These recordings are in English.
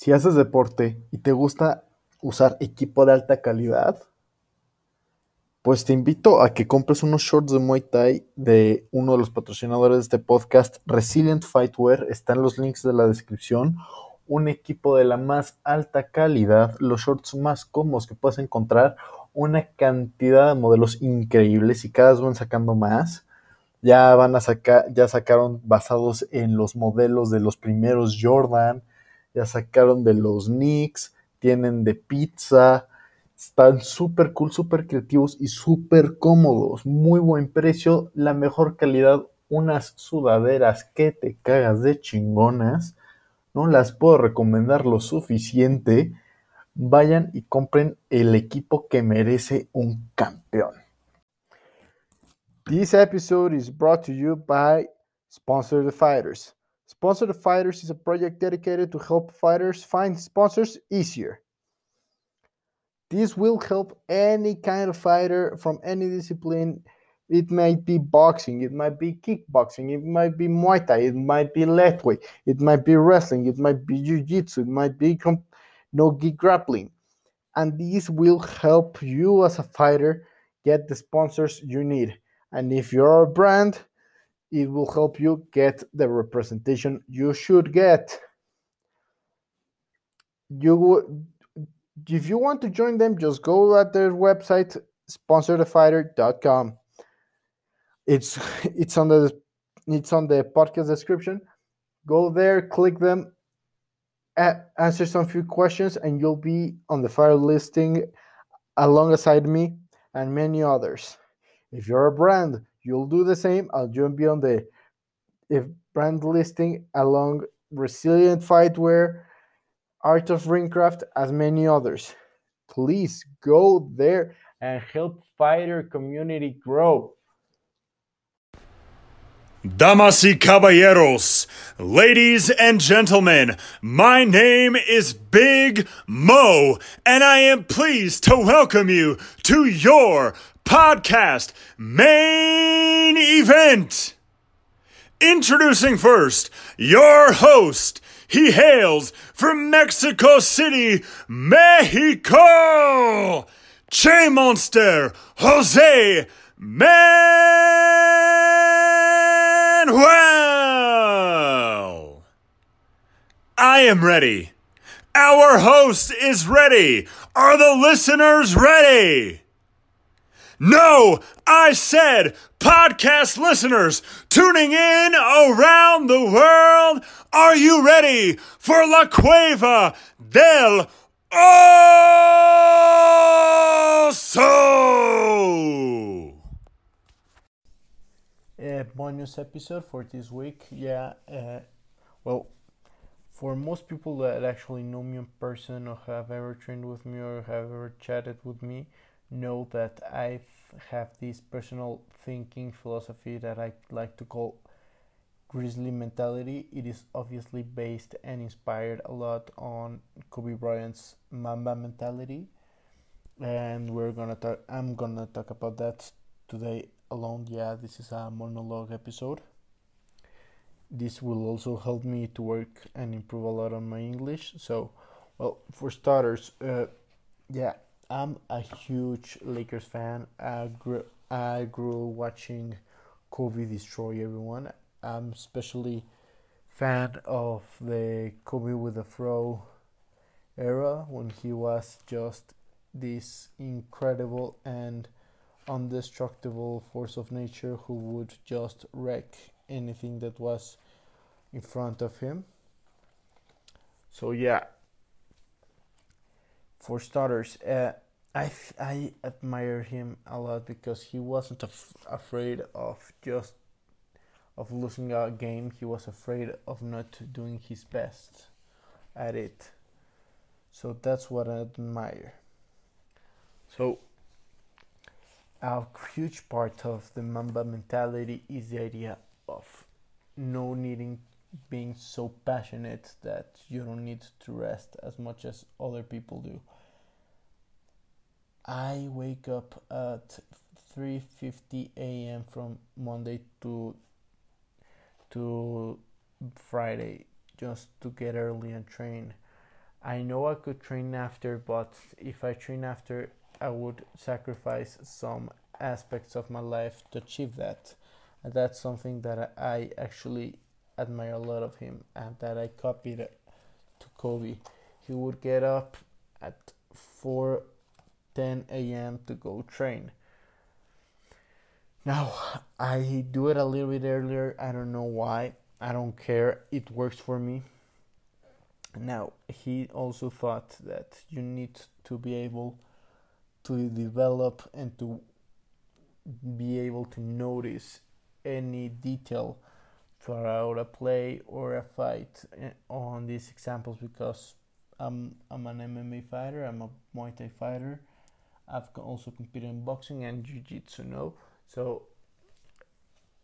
Si haces deporte y te gusta usar equipo de alta calidad, pues te invito a que compres unos shorts de Muay Thai de uno de los patrocinadores de este podcast, Resilient Fightwear. Están los links de la descripción. Un equipo de la más alta calidad, los shorts más cómodos que puedes encontrar, una cantidad de modelos increíbles y cada vez van sacando más. Ya van a sacar, ya sacaron basados en los modelos de los primeros Jordan, ya sacaron de los Knicks, tienen de pizza, están súper cool, súper creativos y súper cómodos. Muy buen precio, la mejor calidad. Unas sudaderas que te cagas de chingonas. No las puedo recomendar lo suficiente. Vayan y compren el equipo que merece un campeón. This episode is brought to you by Sponsor the Fighters. Sponsor the Fighters is a project dedicated to help fighters find sponsors easier. This will help any kind of fighter from any discipline. It might be boxing, it might be kickboxing, it might be Muay Thai, it might be lightweight, it might be wrestling, it might be jiu-jitsu, it might be no gi grappling. And this will help you as a fighter get the sponsors you need. And if you're a brand, it will help you get the representation you should get. You if you want to join them, just go at their website, sponsorthefighter.com. It's it's on the it's on the podcast description. Go there, click them, answer some few questions, and you'll be on the fire listing alongside me and many others. If you're a brand, you'll do the same. I'll join be on the if brand listing along resilient fightwear Art of Ringcraft, as many others. Please go there and help fighter community grow. Damas y caballeros, ladies and gentlemen, my name is Big Mo, and I am pleased to welcome you to your podcast main event. Introducing first your host, he hails from Mexico City, Mexico. Che Monster, Jose Manuel. I am ready. Our host is ready. Are the listeners ready? No, I said podcast listeners tuning in around the world. Are you ready for La Cueva del Oso? A bonus episode for this week. Yeah, uh, well, for most people that actually know me in person or have ever trained with me or have ever chatted with me, know that I have this personal thinking philosophy that I like to call grizzly mentality. It is obviously based and inspired a lot on Kobe Bryant's Mamba mentality, and we're gonna talk. I'm gonna talk about that today alone. Yeah, this is a monologue episode. This will also help me to work and improve a lot on my English. So, well, for starters, uh, yeah, I'm a huge Lakers fan. I grew I grew watching Kobe destroy everyone. I'm especially fan of the Kobe with the throw era when he was just this incredible and indestructible force of nature who would just wreck anything that was in front of him. So yeah, for starters, uh, I I admire him a lot because he wasn't af- afraid of just of losing a game. He was afraid of not doing his best at it. So that's what I admire. So a huge part of the Mamba mentality is the idea of no needing being so passionate that you don't need to rest as much as other people do. I wake up at 3:50 a.m. from Monday to to Friday just to get early and train. I know I could train after, but if I train after, I would sacrifice some aspects of my life to achieve that. And that's something that I actually admire a lot of him and that I copied to Kobe. He would get up at 4 10 a.m. to go train. Now, I do it a little bit earlier. I don't know why. I don't care. It works for me. Now, he also thought that you need to be able to develop and to be able to notice any detail throughout a play or a fight eh, on these examples because I'm I'm an MMA fighter, I'm a Muay Thai fighter. I've also competed in boxing and jiu-jitsu, no? So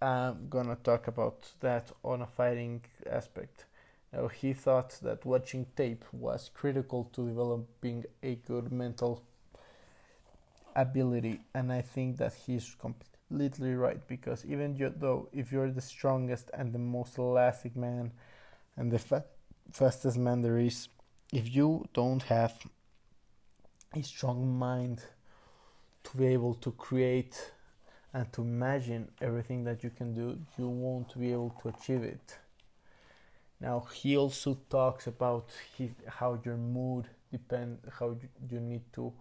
I'm gonna talk about that on a fighting aspect. Now he thought that watching tape was critical to developing a good mental ability, and I think that he's completely right because even though if you're the strongest and the most elastic man and the fa- fastest man there is, if you don't have a strong mind to be able to create and to imagine everything that you can do, you won't be able to achieve it. Now he also talks about his, how your mood depend how you need to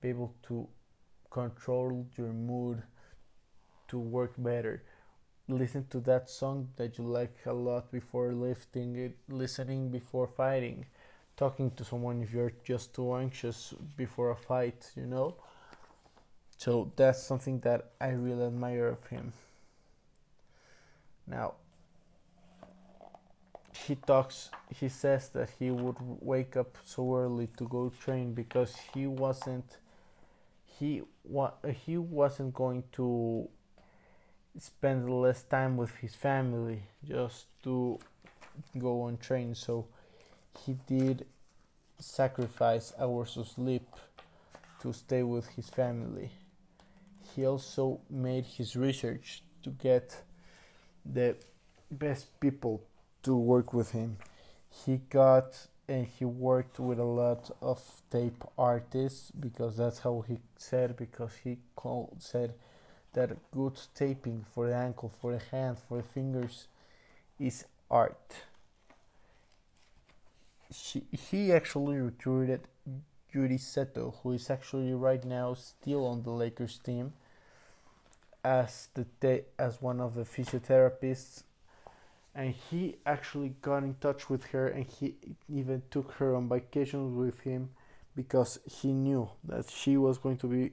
be able to control your mood to work better. Listen to that song that you like a lot before lifting it, listening before fighting, talking to someone if you're just too anxious before a fight, you know. So that's something that I really admire of him. Now, he talks, he says that he would wake up so early to go train because he wasn't he wa- he wasn't going to spend less time with his family just to go on train so he did sacrifice hours of sleep to stay with his family. He also made his research to get the best people to work with him. He got and he worked with a lot of tape artists because that's how he said because he called said that good taping for the ankle for the hand for the fingers is art she, he actually recruited Judy Seto who is actually right now still on the Lakers team as the as one of the physiotherapists. And he actually got in touch with her and he even took her on vacations with him because he knew that she was going to be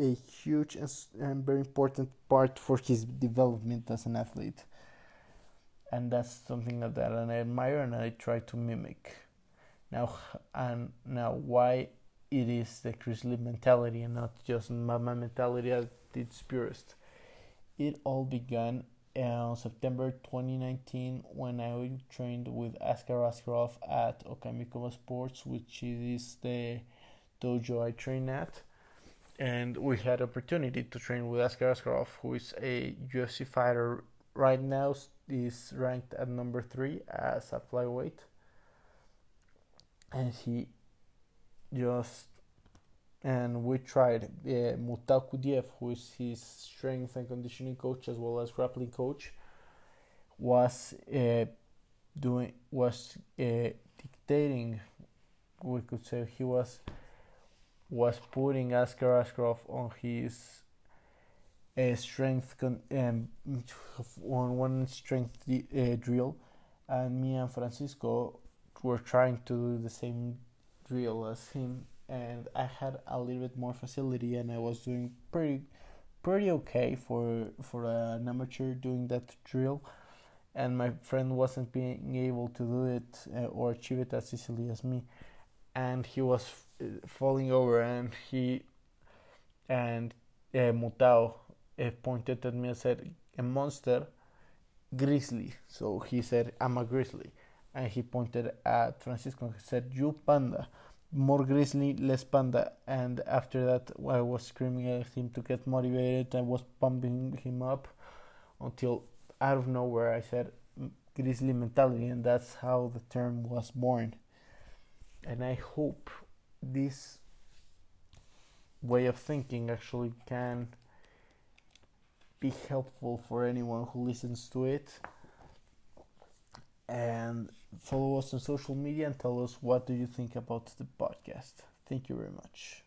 a huge and very important part for his development as an athlete. And that's something that I admire and I try to mimic now and now why it is the grizzly mentality and not just my mentality at its purest it all began in September 2019 when I trained with Askar Askarov at Okamikoma Sports, which is the dojo I train at. And we had opportunity to train with Askar Askarov, who is a UFC fighter right now, is ranked at number three as a flyweight. And he just and we tried uh, Mutal Kudiev, who is his strength and conditioning coach as well as grappling coach, was uh, doing was uh, dictating. We could say he was was putting Askar Askarov on his uh, strength con- um, on one strength drill, and me and Francisco were trying to do the same drill as him and I had a little bit more facility and I was doing pretty pretty okay for for an amateur doing that drill. And my friend wasn't being able to do it uh, or achieve it as easily as me. And he was f- falling over and he and uh, Mutao uh, pointed at me and said a monster grizzly. So he said I'm a grizzly and he pointed at Francisco and said you panda more grizzly, less panda. And after that, I was screaming at him to get motivated. I was pumping him up until out of nowhere I said mm, grizzly mentality, and that's how the term was born. and I hope this way of thinking actually can be helpful for anyone who listens to it. And follow us on social media and tell us what do you think about the podcast. Thank you very much.